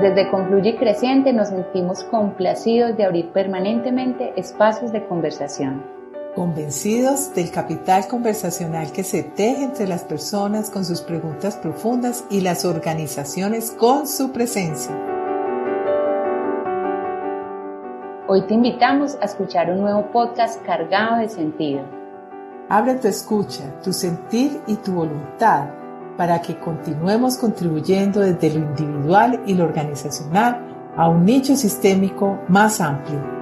Desde Confluye Creciente nos sentimos complacidos de abrir permanentemente espacios de conversación. Convencidos del capital conversacional que se teje entre las personas con sus preguntas profundas y las organizaciones con su presencia. Hoy te invitamos a escuchar un nuevo podcast cargado de sentido. Abre tu escucha, tu sentir y tu voluntad para que continuemos contribuyendo desde lo individual y lo organizacional a un nicho sistémico más amplio.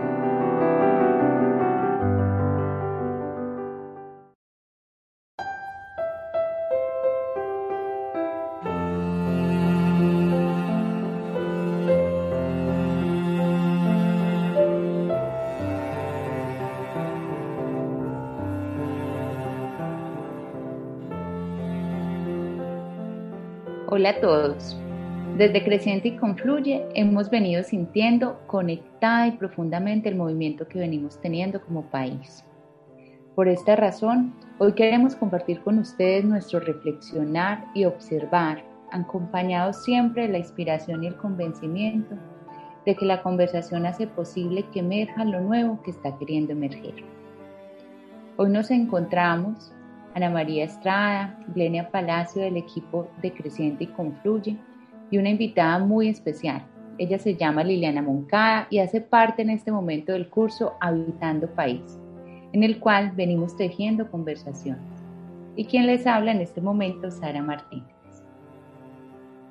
Hola a todos. Desde Creciente y Confluye hemos venido sintiendo conectada y profundamente el movimiento que venimos teniendo como país. Por esta razón, hoy queremos compartir con ustedes nuestro reflexionar y observar, acompañado siempre de la inspiración y el convencimiento de que la conversación hace posible que emerja lo nuevo que está queriendo emerger. Hoy nos encontramos Ana María Estrada, Glenia Palacio del equipo de Creciente y Confluye y una invitada muy especial. Ella se llama Liliana Moncada y hace parte en este momento del curso Habitando País, en el cual venimos tejiendo conversaciones. Y quien les habla en este momento, Sara Martínez.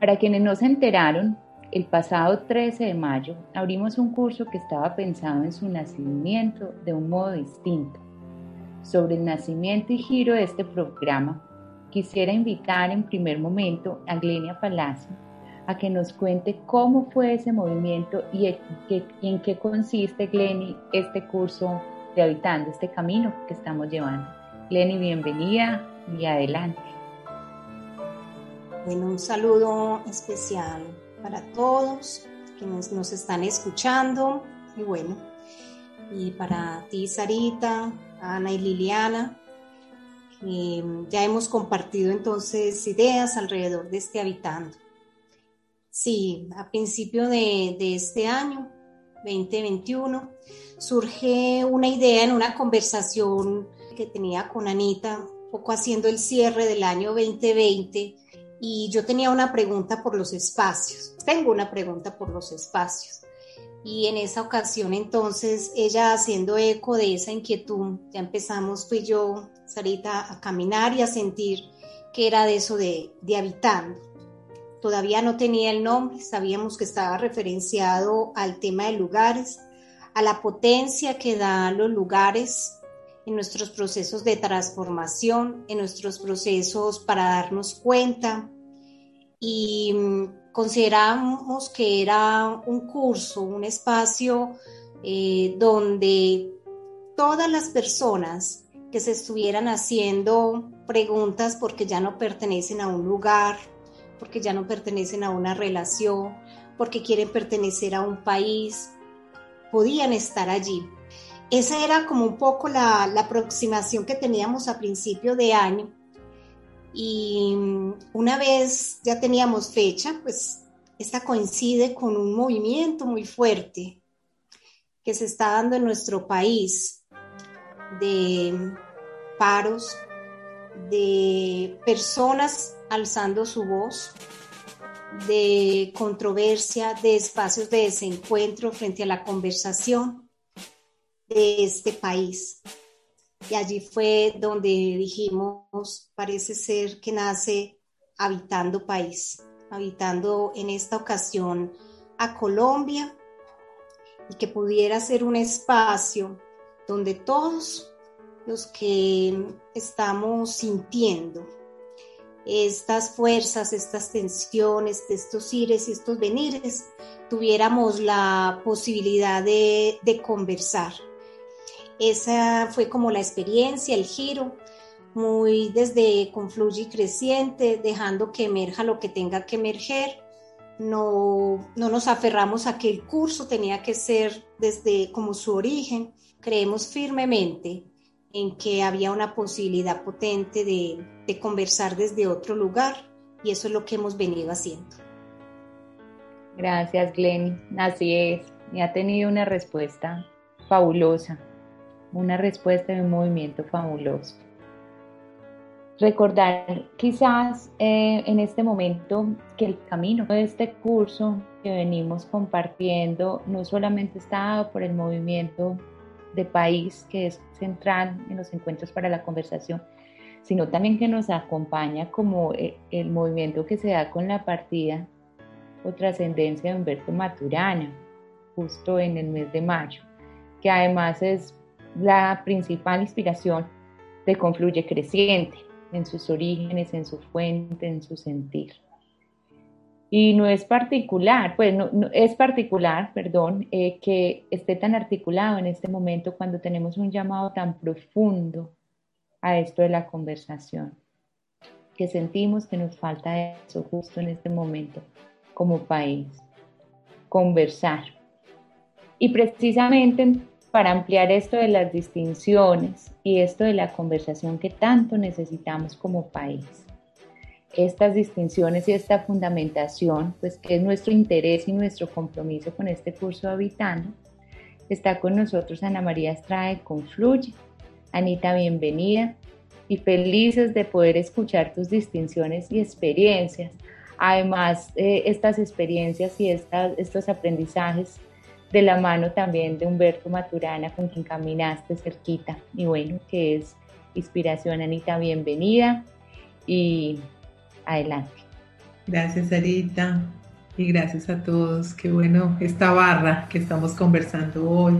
Para quienes no se enteraron, el pasado 13 de mayo abrimos un curso que estaba pensado en su nacimiento de un modo distinto sobre el nacimiento y giro de este programa, quisiera invitar en primer momento a Glenia Palacio a que nos cuente cómo fue ese movimiento y en qué consiste, Gleni, este curso de Habitando, este camino que estamos llevando. Gleni, bienvenida y adelante. Bueno, un saludo especial para todos quienes nos están escuchando y bueno, y para ti, Sarita, Ana y Liliana. ya hemos compartido entonces ideas alrededor de este habitando. Sí, a principio de, este año, 2021, surge una idea en una conversación que tenía con Anita, poco haciendo el cierre del año 2020, y yo tenía una pregunta por los espacios. Tengo una pregunta por los espacios. Y en esa ocasión entonces ella haciendo eco de esa inquietud, ya empezamos tú y yo, Sarita, a caminar y a sentir que era de eso de, de habitando. Todavía no tenía el nombre, sabíamos que estaba referenciado al tema de lugares, a la potencia que dan los lugares en nuestros procesos de transformación, en nuestros procesos para darnos cuenta y consideramos que era un curso, un espacio eh, donde todas las personas que se estuvieran haciendo preguntas porque ya no pertenecen a un lugar, porque ya no pertenecen a una relación, porque quieren pertenecer a un país, podían estar allí. Esa era como un poco la, la aproximación que teníamos a principio de año y una vez ya teníamos fecha, pues esta coincide con un movimiento muy fuerte que se está dando en nuestro país de paros, de personas alzando su voz, de controversia, de espacios de desencuentro frente a la conversación de este país. Y allí fue donde dijimos, parece ser que nace Habitando País, habitando en esta ocasión a Colombia y que pudiera ser un espacio donde todos los que estamos sintiendo estas fuerzas, estas tensiones, estos ires y estos venires, tuviéramos la posibilidad de, de conversar, esa fue como la experiencia, el giro, muy desde confluye y creciente, dejando que emerja lo que tenga que emerger. No, no nos aferramos a que el curso tenía que ser desde como su origen. Creemos firmemente en que había una posibilidad potente de, de conversar desde otro lugar y eso es lo que hemos venido haciendo. Gracias, Glenny. Así es. Y ha tenido una respuesta fabulosa, una respuesta de un movimiento fabuloso. Recordar quizás eh, en este momento que el camino de este curso que venimos compartiendo no solamente está dado por el movimiento de país que es central en los encuentros para la conversación, sino también que nos acompaña como eh, el movimiento que se da con la partida o trascendencia de Humberto Maturana, justo en el mes de mayo, que además es la principal inspiración de Confluye Creciente, en sus orígenes, en su fuente, en su sentir. Y no es particular, pues no, es particular, perdón, eh, que esté tan articulado en este momento cuando tenemos un llamado tan profundo a esto de la conversación, que sentimos que nos falta eso justo en este momento como país, conversar. Y precisamente para ampliar esto de las distinciones y esto de la conversación que tanto necesitamos como país. Estas distinciones y esta fundamentación, pues que es nuestro interés y nuestro compromiso con este curso Habitando, está con nosotros Ana María Estrada Confluye. Anita, bienvenida y felices de poder escuchar tus distinciones y experiencias. Además, eh, estas experiencias y estos aprendizajes de la mano también de Humberto Maturana, con quien caminaste cerquita. Y bueno, que es inspiración, Anita, bienvenida y adelante. Gracias, Sarita, y gracias a todos. Qué bueno esta barra que estamos conversando hoy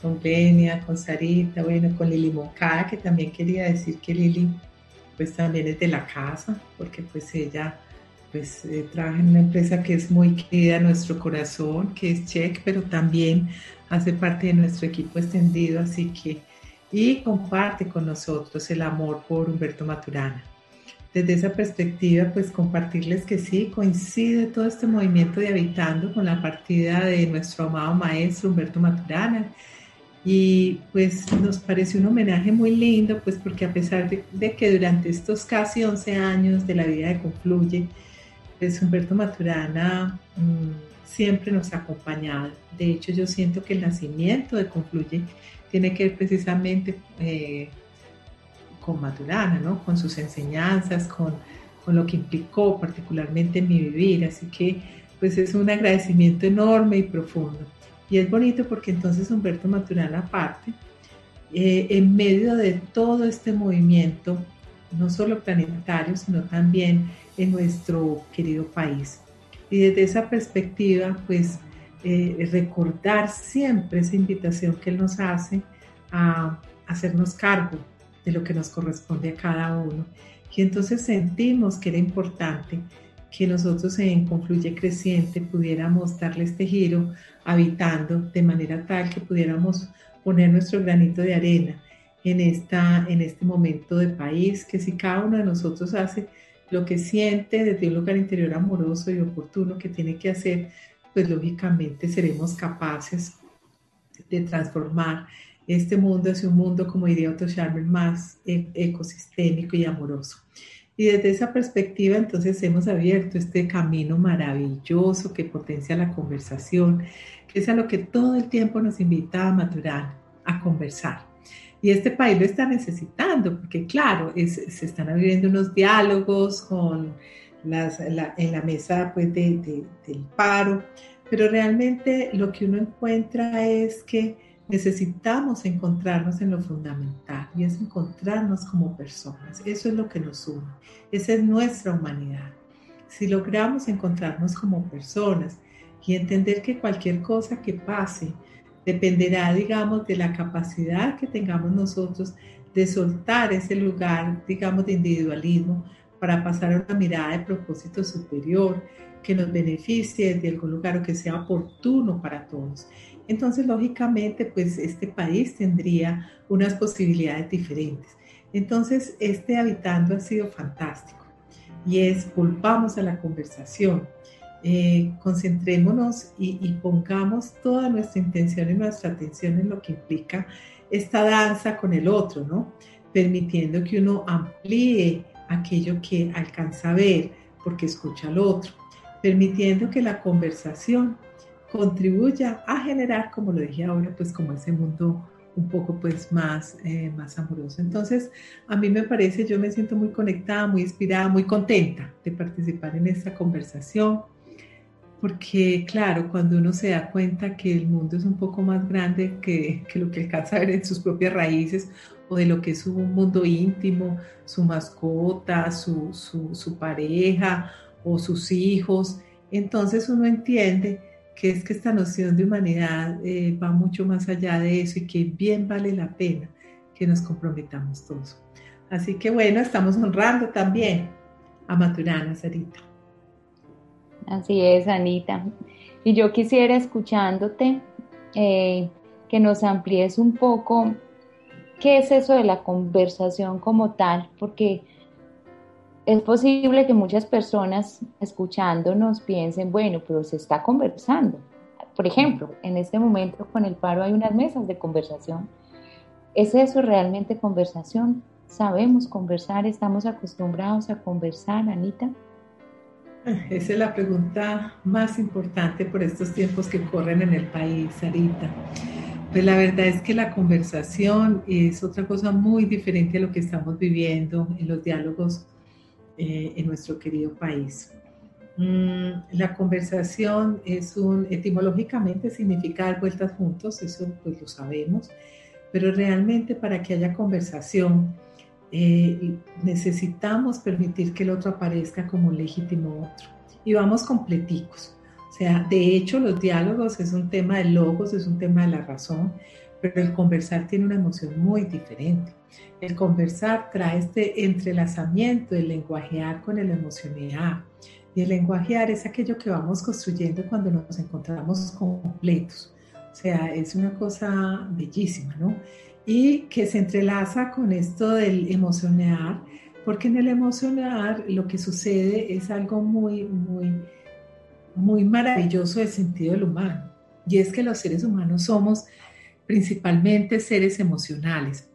con Benia, con Sarita, bueno, con Lili Moncada, que también quería decir que Lili pues también es de la casa, porque pues ella pues eh, trabaja en una empresa que es muy querida a nuestro corazón, que es Check, pero también hace parte de nuestro equipo extendido, así que, y comparte con nosotros el amor por Humberto Maturana. Desde esa perspectiva, pues compartirles que sí, coincide todo este movimiento de Habitando con la partida de nuestro amado maestro Humberto Maturana. Y pues nos parece un homenaje muy lindo, pues porque a pesar de, de que durante estos casi 11 años de la vida de Confluye, pues Humberto Maturana mm, siempre nos ha acompañado. De hecho, yo siento que el nacimiento de Confluye tiene que ver precisamente eh, con Maturana, ¿no? con sus enseñanzas, con, con lo que implicó particularmente en mi vivir. Así que pues es un agradecimiento enorme y profundo. Y es bonito porque entonces Humberto Maturana aparte, eh, en medio de todo este movimiento, no solo planetario, sino también en nuestro querido país. Y desde esa perspectiva, pues eh, recordar siempre esa invitación que Él nos hace a hacernos cargo de lo que nos corresponde a cada uno. Y entonces sentimos que era importante que nosotros en Confluye Creciente pudiéramos darle este giro habitando de manera tal que pudiéramos poner nuestro granito de arena en, esta, en este momento de país, que si cada uno de nosotros hace lo que siente desde un lugar interior amoroso y oportuno que tiene que hacer, pues lógicamente seremos capaces de transformar este mundo hacia un mundo, como diría Otto Scharmer, más e, ecosistémico y amoroso. Y desde esa perspectiva, entonces hemos abierto este camino maravilloso que potencia la conversación, que es a lo que todo el tiempo nos invita a maturar, a conversar. Y este país lo está necesitando, porque claro, se están abriendo unos diálogos con las, en la mesa pues, de, del paro, pero realmente lo que uno encuentra es que necesitamos encontrarnos en lo fundamental y es encontrarnos como personas. Eso es lo que nos une. Esa es nuestra humanidad. Si logramos encontrarnos como personas y entender que cualquier cosa que pase, Dependerá, digamos, de la capacidad que tengamos nosotros de soltar ese lugar, digamos, de individualismo para pasar a una mirada de propósito superior que nos beneficie de algún lugar o que sea oportuno para todos. Entonces, lógicamente, pues este país tendría unas posibilidades diferentes. Entonces, este habitando ha sido fantástico y es, volvamos a la conversación eh, concentrémonos y, pongamos toda nuestra intención y nuestra atención en lo que implica esta danza con el otro, ¿no? Permitiendo que uno amplíe aquello que alcanza a ver porque escucha al otro. permitiendo que la conversación contribuya a generar, como lo dije ahora, pues como ese mundo un poco pues más, eh, más amoroso. Entonces, a mí me parece, yo me siento muy conectada, muy inspirada, muy contenta de participar en esta conversación, porque claro, cuando uno se da cuenta que el mundo es un poco más grande que, que lo que alcanza a ver en sus propias raíces o de lo que es su mundo íntimo, su mascota, su, su, pareja o sus hijos, entonces uno entiende que es que esta noción de humanidad eh, va mucho más allá de eso y que bien vale la pena que nos comprometamos todos. Así que bueno, estamos honrando también a Maturana, Sarita. Así es, Anita. Y yo quisiera, escuchándote, eh, que nos amplíes un poco qué es eso de la conversación como tal, porque es posible que muchas personas escuchándonos piensen, bueno, pero se está conversando. Por ejemplo, en este momento con el paro hay unas mesas de conversación. ¿Es eso realmente conversación? ¿Sabemos conversar? ¿Estamos acostumbrados a conversar, Anita? Esa es la pregunta más importante por estos tiempos que corren en el país, Sarita. Pues la verdad es que la conversación es otra cosa muy diferente a lo que estamos viviendo en los diálogos eh, en nuestro querido país. Mm, la conversación es un, etimológicamente significa dar vueltas juntos, eso pues lo sabemos, pero realmente para que haya conversación eh, necesitamos permitir que el otro aparezca como un legítimo otro. Y vamos completicos. O sea, de hecho los diálogos es un tema de logos, es un tema de la razón, pero el conversar tiene una emoción muy diferente. El conversar trae este entrelazamiento del lenguajear con el emocionar. Y el lenguajear es aquello que vamos construyendo cuando nos encontramos completos. O sea, es una cosa bellísima, ¿no? Y que se entrelaza con esto del emocionar, porque en el emocionar lo que sucede es algo muy, muy, muy maravilloso del sentido del humano. Y es que los seres humanos somos principalmente seres emocionales.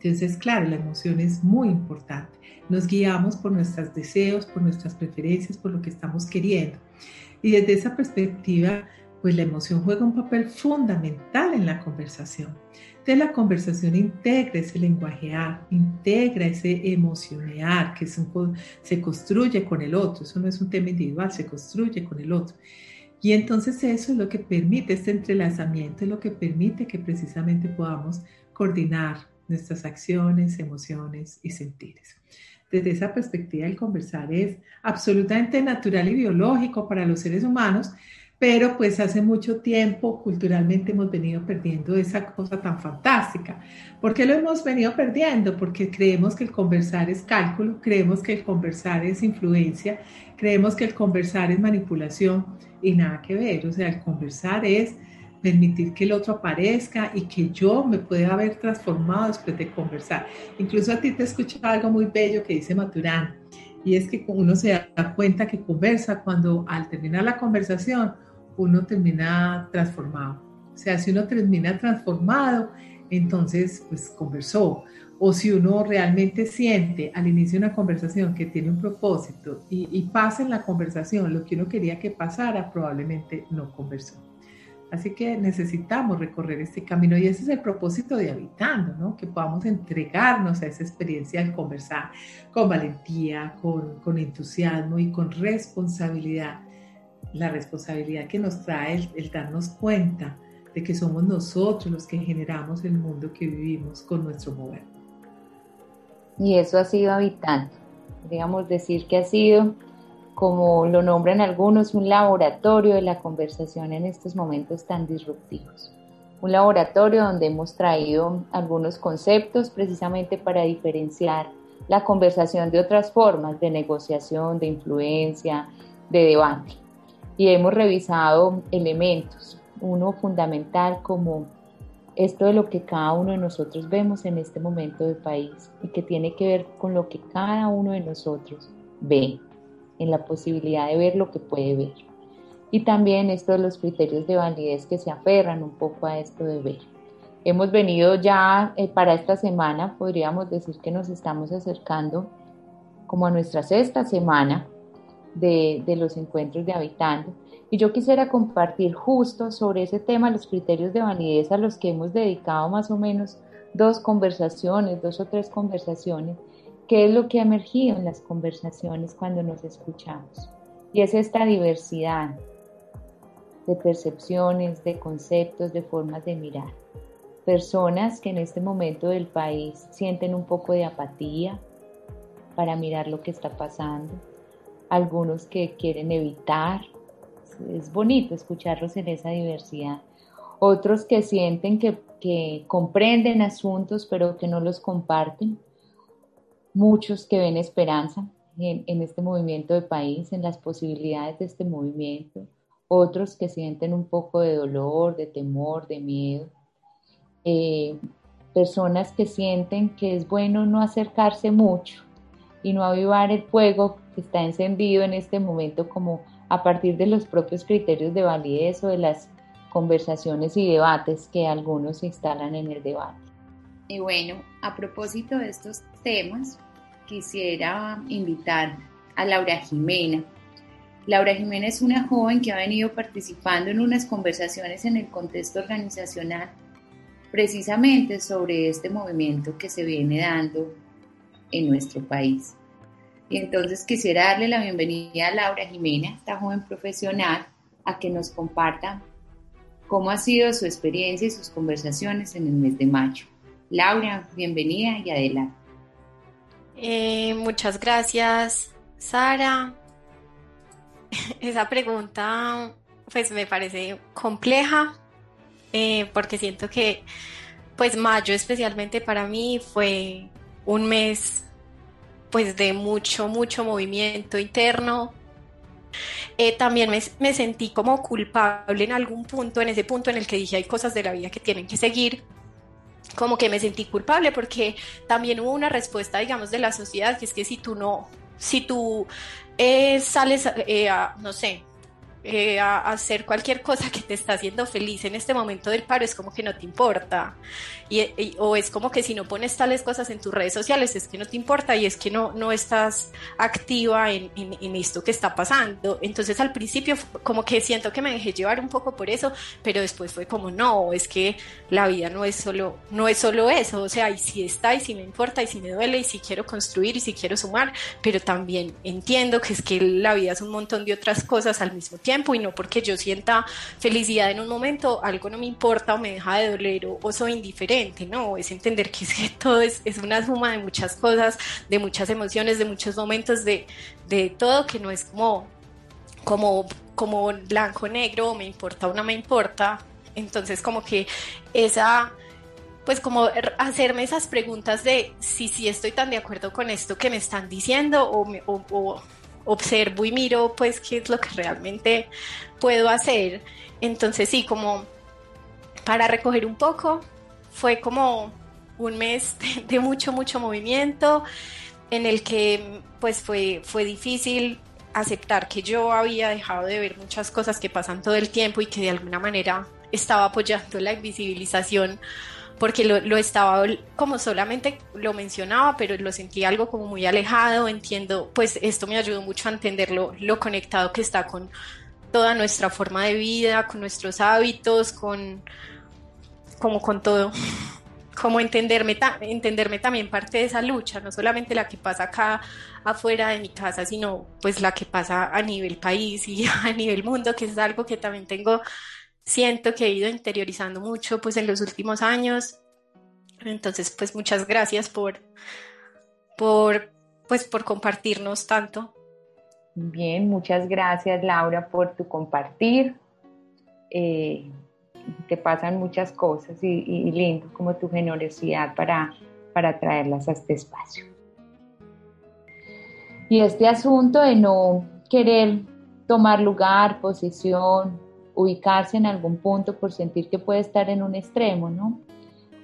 Entonces, claro, la emoción es muy importante. Nos guiamos por nuestros deseos, por nuestras preferencias, por lo que estamos queriendo. Y desde esa perspectiva, pues la emoción juega un papel fundamental en la conversación. Entonces la conversación integra ese lenguajear, integra ese emocionar que se construye con el otro. Eso no es un tema individual, se construye con el otro. Y entonces eso es lo que permite, este entrelazamiento es lo que permite que precisamente podamos coordinar nuestras acciones, emociones y sentires. Desde esa perspectiva, el conversar es absolutamente natural y biológico para los seres humanos, pero pues hace mucho tiempo culturalmente hemos venido perdiendo esa cosa tan fantástica. ¿Por qué lo hemos venido perdiendo? Porque creemos que el conversar es cálculo, creemos que el conversar es influencia, creemos que el conversar es manipulación y nada que ver. O sea, el conversar es permitir que el otro aparezca y que yo me pueda haber transformado después de conversar. Incluso a ti te he escuchado algo muy bello que dice Maturán, y es que uno se da cuenta que conversa cuando al terminar la conversación uno termina transformado. O sea, si uno termina transformado, entonces pues conversó. O si uno realmente siente al inicio de una conversación que tiene un propósito y, pasa en la conversación lo que uno quería que pasara, probablemente no conversó. Así que necesitamos recorrer este camino y ese es el propósito de Habitando, ¿no? que podamos entregarnos a esa experiencia de conversar con valentía, con entusiasmo y con responsabilidad la responsabilidad que nos trae el, darnos cuenta de que somos nosotros los que generamos el mundo que vivimos con nuestro mover. Y eso ha sido habitante. Digamos decir que ha sido, como lo nombran algunos, un laboratorio de la conversación en estos momentos tan disruptivos. Un laboratorio donde hemos traído algunos conceptos precisamente para diferenciar la conversación de otras formas de negociación, de influencia, de debate y hemos revisado elementos, uno fundamental como esto de lo que cada uno de nosotros vemos en este momento del país y que tiene que ver con lo que cada uno de nosotros ve, en la posibilidad de ver lo que puede ver. Y también esto de los criterios de validez que se aferran un poco a esto de ver. Hemos venido ya eh, para esta semana, podríamos decir que nos estamos acercando como a nuestra sexta semana de, los encuentros de Habitando. Y yo quisiera compartir justo sobre ese tema los criterios de validez a los que hemos dedicado más o menos dos conversaciones, dos o tres conversaciones, qué es lo que ha emergido en las conversaciones cuando nos escuchamos. Y es esta diversidad de percepciones, de conceptos, de formas de mirar. Personas que en este momento del país sienten un poco de apatía para mirar lo que está pasando. Algunos que quieren evitar. Es bonito escucharlos en esa diversidad. Otros que sienten que, comprenden asuntos pero que no los comparten. Muchos que ven esperanza en, en este movimiento de país, en las posibilidades de este movimiento otros que sienten un poco de dolor, de temor, de miedo, eh, personas que sienten que es bueno no acercarse mucho y no avivar el fuego que está encendido en este momento como a partir de los propios criterios de validez o de las conversaciones y debates que algunos instalan en el debate. Y bueno, a propósito de estos temas, quisiera invitar a Laura Jimena, Laura Jiménez es una joven que ha venido participando en unas conversaciones en el contexto organizacional precisamente sobre este movimiento que se viene dando en nuestro país. Y entonces quisiera darle la bienvenida a Laura Jiménez, esta joven profesional, a que nos comparta cómo ha sido su experiencia y sus conversaciones en el mes de mayo. Laura, bienvenida y adelante. Eh, muchas gracias, Sara. esa pregunta pues me parece compleja eh, porque siento que pues mayo especialmente para mí fue un mes pues de mucho, mucho movimiento interno. Eh, también me, me, sentí como culpable en algún punto, en ese punto en el que dije hay cosas de la vida que tienen que seguir, como que me sentí culpable porque también hubo una respuesta, digamos, de la sociedad, que es que si tú no, si tú eh, sales eh, a, no sé, eh, a, hacer cualquier cosa que te está haciendo feliz en este momento del paro es como que no te importa. Y, o es como que si no pones tales cosas en tus redes sociales es que no te importa y es que no, no estás activa en, en, esto que está pasando. Entonces al principio como que siento que me dejé llevar un poco por eso, pero después fue como no, es que la vida no es solo, no es solo eso, o sea, y si está y si me importa y si me duele y si quiero construir y si quiero sumar, pero también entiendo que es que la vida es un montón de otras cosas al mismo tiempo y no porque yo sienta felicidad en un momento, algo no me importa o me deja de doler o, soy indiferente, no, es entender que, es que todo es, es, una suma de muchas cosas, de muchas emociones, de muchos momentos, de, de todo que no es como, como, como blanco, negro, me importa o no me importa. Entonces como que esa pues como hacerme esas preguntas de si si estoy tan de acuerdo con esto que me están diciendo o, me, o, observo y miro pues qué es lo que realmente puedo hacer. Entonces sí, como para recoger un poco, fue como un mes de, mucho, mucho movimiento en el que pues fue, fue difícil aceptar que yo había dejado de ver muchas cosas que pasan todo el tiempo y que de alguna manera estaba apoyando la invisibilización porque lo, estaba como solamente lo mencionaba, pero lo sentí algo como muy alejado, entiendo, pues esto me ayudó mucho a entender lo, conectado que está con toda nuestra forma de vida, con nuestros hábitos, con como con todo, como entenderme, entenderme también parte de esa lucha, no solamente la que pasa acá afuera de mi casa, sino pues la que pasa a nivel país y a nivel mundo, que es algo que también tengo siento que he ido interiorizando mucho pues en los últimos años. Entonces, pues muchas gracias por, por, pues, por compartirnos tanto. Bien, muchas gracias Laura por tu compartir. Eh, te pasan muchas cosas y, y, lindo como tu generosidad para, para traerlas a este espacio. Y este asunto de no querer tomar lugar, posición, ubicarse en algún punto por sentir que puede estar en un extremo, ¿no?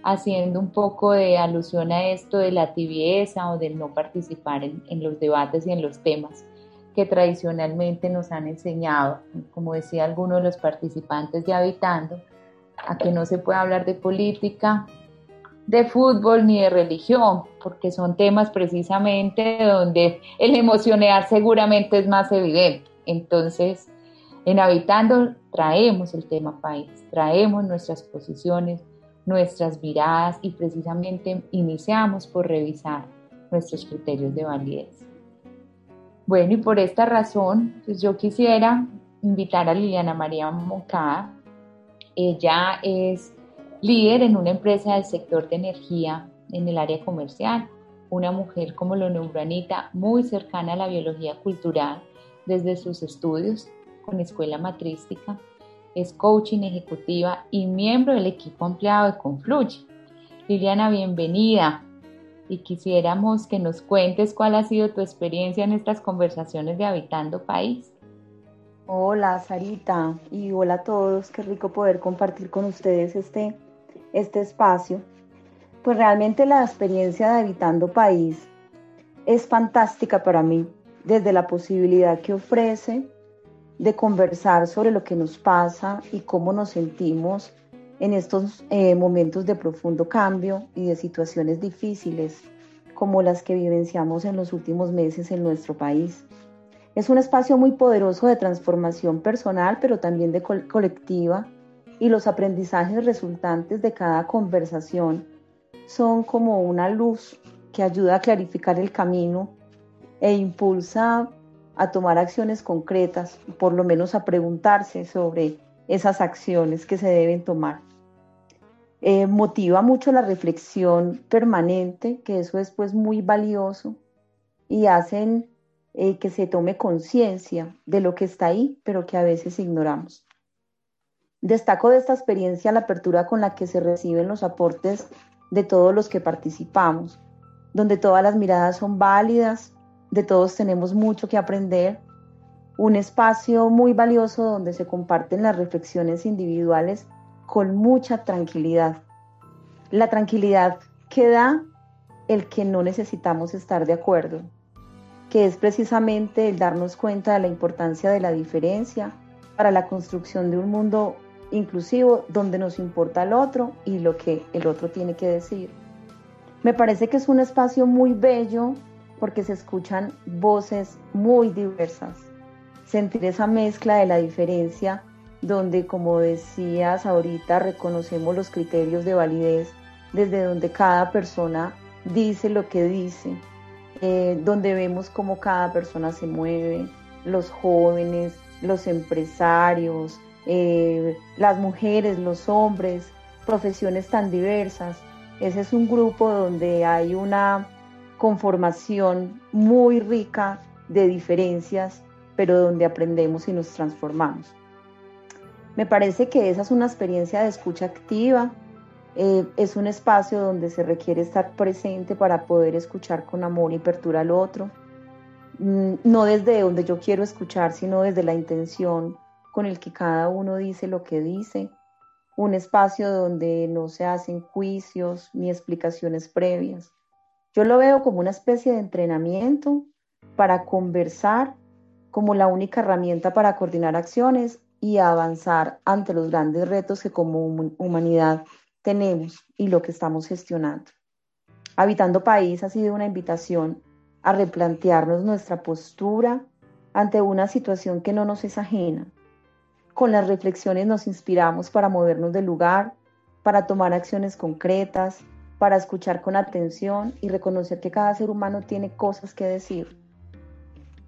Haciendo un poco de alusión a esto de la tibieza o del no participar en, los debates y en los temas que tradicionalmente nos han enseñado, como decía alguno de los participantes ya Habitando, a que no se puede hablar de política de fútbol ni de religión, porque son temas precisamente donde el emocionar seguramente es más evidente. Entonces, en Habitando traemos el tema país, traemos nuestras posiciones, nuestras miradas y precisamente iniciamos por revisar nuestros criterios de validez. Bueno, y por esta razón, pues yo quisiera invitar a Liliana María Moncada. Ella es líder en una empresa del sector de energía en el área comercial, una mujer, como lo nombró Anita, muy cercana a la biología cultural desde sus estudios con escuela matrística, es coaching ejecutiva y miembro del equipo empleado de Confluye. Liliana, bienvenida y quisiéramos que nos cuentes cuál ha sido tu experiencia en estas conversaciones de Habitando País. Hola Sarita y hola a todos, qué rico poder compartir con ustedes este, este espacio. Pues realmente la experiencia de Habitando País es fantástica para mí, desde la posibilidad que ofrece de conversar sobre lo que nos pasa y cómo nos sentimos en estos eh, momentos de profundo cambio y de situaciones difíciles como las que vivenciamos en los últimos meses en nuestro país. Es un espacio muy poderoso de transformación personal, pero también de colectiva, y los aprendizajes resultantes de cada conversación son como una luz que ayuda a clarificar el camino e impulsa a tomar acciones concretas, por lo menos a preguntarse sobre esas acciones que se deben tomar. Eh, motiva mucho la reflexión permanente, que eso es pues muy valioso, y hacen eh, que se tome conciencia de lo que está ahí, pero que a veces ignoramos. Destaco de esta experiencia la apertura con la que se reciben los aportes de todos los que participamos, donde todas las miradas son válidas, de todos tenemos mucho que aprender, un espacio muy valioso donde se comparten las reflexiones individuales con mucha tranquilidad. La tranquilidad que da el que no necesitamos estar de acuerdo, que es precisamente el darnos cuenta de la importancia de la diferencia para la construcción de un mundo inclusivo donde nos importa el otro y lo que el otro tiene que decir. Me parece que es un espacio muy bello porque se escuchan voces muy diversas. Sentir esa mezcla de la diferencia donde, como decías ahorita, reconocemos los criterios de validez, desde donde cada persona dice lo que dice, eh, donde vemos cómo cada persona se mueve, los jóvenes, los empresarios, eh, las mujeres, los hombres, profesiones tan diversas. Ese es un grupo donde hay una conformación muy rica de diferencias, pero donde aprendemos y nos transformamos. Me parece que esa es una experiencia de escucha activa, eh, es un espacio donde se requiere estar presente para poder escuchar con amor y apertura al otro, mm, no desde donde yo quiero escuchar, sino desde la intención con el que cada uno dice lo que dice, un espacio donde no se hacen juicios ni explicaciones previas. Yo lo veo como una especie de entrenamiento para conversar como la única herramienta para coordinar acciones y avanzar ante los grandes retos que como humanidad tenemos y lo que estamos gestionando. Habitando País ha sido una invitación a replantearnos nuestra postura ante una situación que no nos es ajena. Con las reflexiones nos inspiramos para movernos del lugar, para tomar acciones concretas, para escuchar con atención y reconocer que cada ser humano tiene cosas que decir,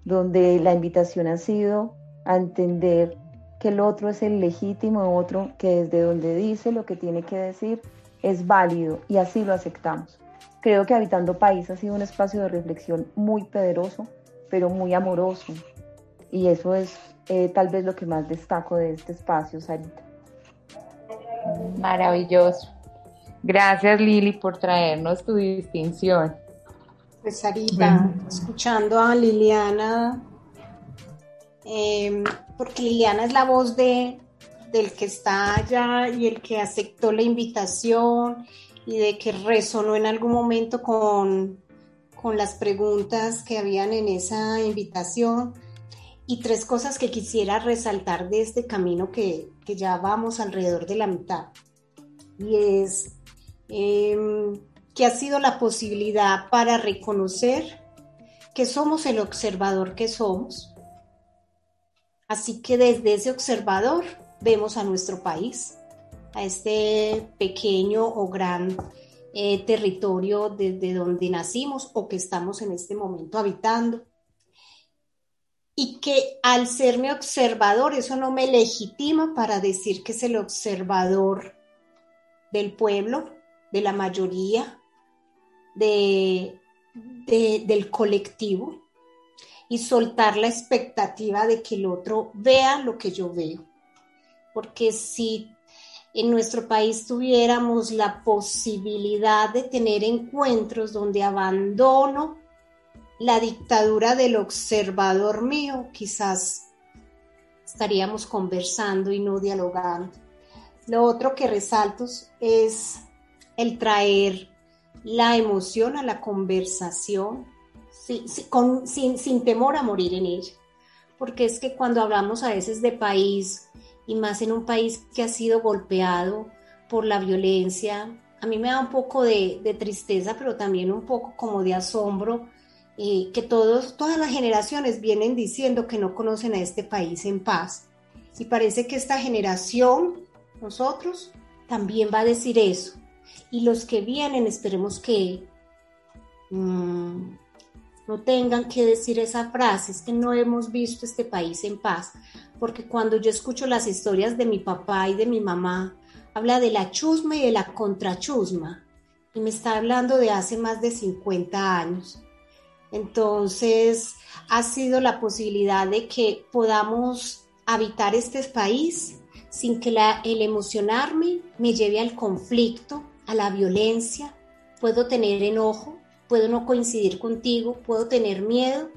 donde la invitación ha sido a entender que el otro es el legítimo otro, que desde donde dice lo que tiene que decir es válido y así lo aceptamos. Creo que Habitando País ha sido un espacio de reflexión muy poderoso, pero muy amoroso. Y eso es eh, tal vez lo que más destaco de este espacio, Sarita. Maravilloso. Gracias Lili por traernos tu distinción. Pues Sarita, escuchando a Liliana, eh, porque Liliana es la voz de, del que está allá y el que aceptó la invitación y de que resonó en algún momento con, con las preguntas que habían en esa invitación. Y tres cosas que quisiera resaltar de este camino que, que ya vamos alrededor de la mitad. Y es em, que ha sido la posibilidad para reconocer que somos el observador que somos. Así que desde ese observador vemos a nuestro país, a este pequeño o gran eh, territorio desde donde nacimos o que estamos en este momento habitando y que al ser mi observador, eso no me legitima para decir que es el observador del pueblo, de la mayoría, de, del colectivo, y soltar la expectativa de que el otro vea lo que yo veo. Porque si en nuestro país tuviéramos la posibilidad de tener encuentros donde abandono la dictadura del observador mío, quizás estaríamos conversando y no dialogando. Lo otro que resalto es el traer la emoción a la conversación sin, sin temor a morir en ella. Porque es que cuando hablamos a veces de país, y más en un país que ha sido golpeado por la violencia, a mí me da un poco de, de tristeza, pero también un poco como de asombro que todos, todas las generaciones vienen diciendo que no conocen a este país en paz. Y parece que esta generación, nosotros, también va a decir eso. Y los que vienen, esperemos que mm, no tengan que decir esa frase, es que no hemos visto este país en paz. Porque cuando yo escucho las historias de mi papá y de mi mamá, habla de la chusma y de la contrachusma. Y me está hablando de hace más de 50 años. Entonces, ha sido la posibilidad de que podamos habitar este país sin que el emocionarme me lleve al conflicto, a la violencia. Puedo tener enojo, puedo no coincidir contigo, puedo tener miedo,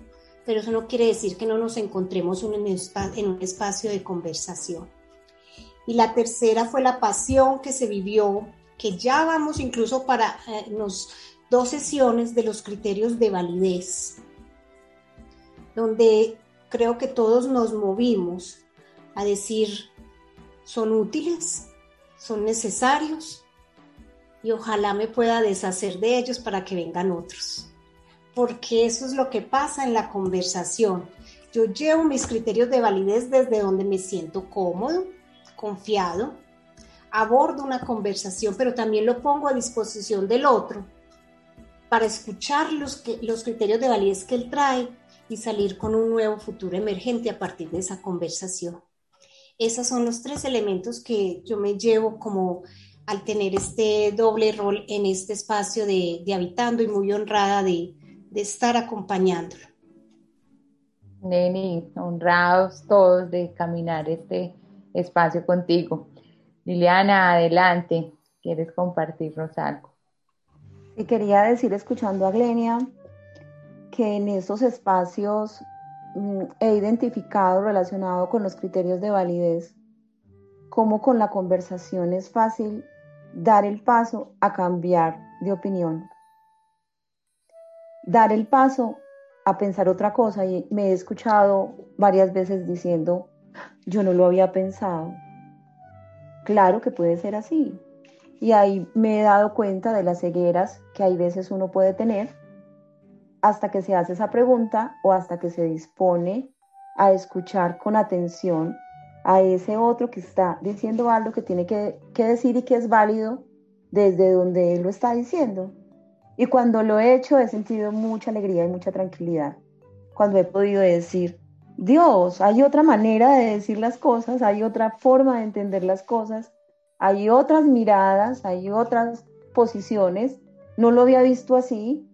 pero eso no quiere decir que no nos encontremos en un espacio de conversación. Y la tercera fue la pasión que se vivió, que ya vamos incluso para, eh, dos sesiones de los criterios de validez, donde creo que todos nos movimos a decir, son útiles, son necesarios y ojalá me pueda deshacer de ellos para que vengan otros. Porque eso es lo que pasa en la conversación. Yo llevo mis criterios de validez desde donde me siento cómodo, confiado, abordo una conversación, pero también lo pongo a disposición del otro para escuchar los, los criterios de validez que él trae y salir con un nuevo futuro emergente a partir de esa conversación. Esos son los tres elementos que yo me llevo como al tener este doble rol en este espacio de, habitando y muy honrada de, de estar acompañándolo. Neni, honrados todos de caminar este espacio contigo. Liliana, adelante, ¿quieres compartirnos algo? Y quería decir, escuchando a Glenia, que en estos espacios mm, he identificado relacionado con los criterios de validez, cómo con la conversación es fácil dar el paso a cambiar de opinión. Dar el paso a pensar otra cosa y me he escuchado varias veces diciendo, yo no lo había pensado. Claro que puede ser así, y ahí me he dado cuenta de las cegueras que hay veces uno puede tener hasta que se hace esa pregunta o hasta que se dispone a escuchar con atención a ese otro que está diciendo algo que tiene que, decir y que es válido desde donde él lo está diciendo. Y cuando lo he hecho he sentido mucha alegría y mucha tranquilidad. Cuando he podido decir, Dios, hay otra manera de decir las cosas, hay otra forma de entender las cosas hay otras miradas, hay otras posiciones, no lo había visto así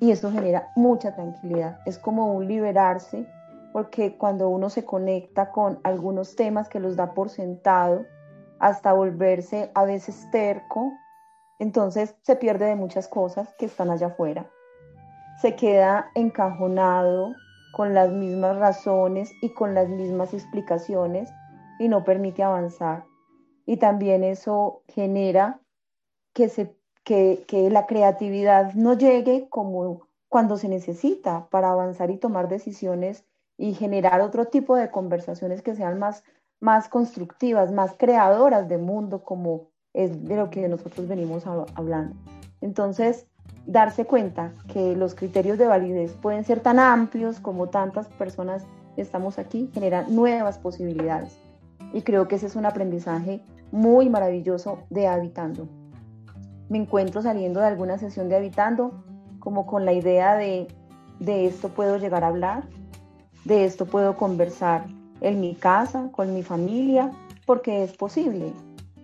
y eso genera mucha tranquilidad. Es como un liberarse porque cuando uno se conecta con algunos temas que los da por sentado, hasta volverse a veces terco, entonces se pierde de muchas cosas que están allá afuera. Se queda encajonado con las mismas razones y con las mismas explicaciones y no permite avanzar y también eso genera que, se, que, que la creatividad no llegue como cuando se necesita para avanzar y tomar decisiones y generar otro tipo de conversaciones que sean más, más constructivas, más creadoras de mundo, como es de lo que nosotros venimos hablando. Entonces, darse cuenta que los criterios de validez pueden ser tan amplios como tantas personas estamos aquí, genera nuevas posibilidades. Y creo que ese es un aprendizaje muy maravilloso de Habitando. Me encuentro saliendo de alguna sesión de Habitando como con la idea de, de esto puedo llegar a hablar, de esto puedo conversar en mi casa, con mi familia, porque es posible.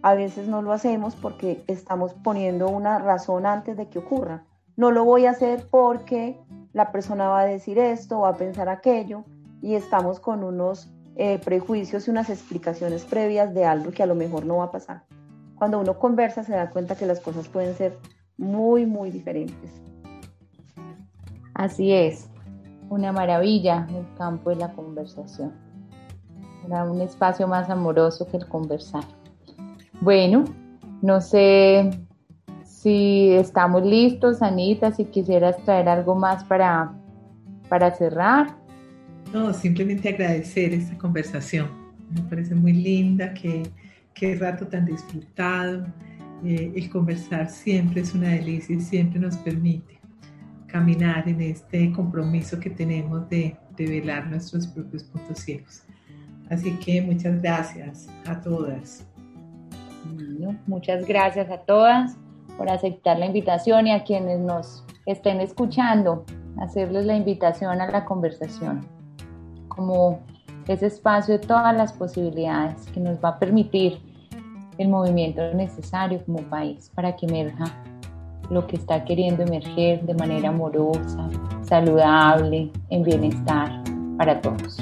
A veces no lo hacemos porque estamos poniendo una razón antes de que ocurra. No lo voy a hacer porque la persona va a decir esto, va a pensar aquello y estamos con unos eh, prejuicios y unas explicaciones previas de algo que a lo mejor no va a pasar. Cuando uno conversa se da cuenta que las cosas pueden ser muy, muy diferentes. Así es, una maravilla el campo de la conversación. Era un espacio más amoroso que el conversar. Bueno, no sé si estamos listos, Anita, si quisieras traer algo más para, para cerrar. No, simplemente agradecer esta conversación. Me parece muy linda, que qué rato tan disfrutado. Eh, el conversar siempre es una delicia y siempre nos permite caminar en este compromiso que tenemos de revelar nuestros propios puntos ciegos. Así que muchas gracias a todas. muchas gracias a todas por aceptar la invitación y a quienes nos estén escuchando, hacerles la invitación a la conversación como ese espacio de todas las posibilidades que nos va a permitir el movimiento necesario como país para que emerja lo que está queriendo emerger de manera amorosa, saludable, en bienestar para todos.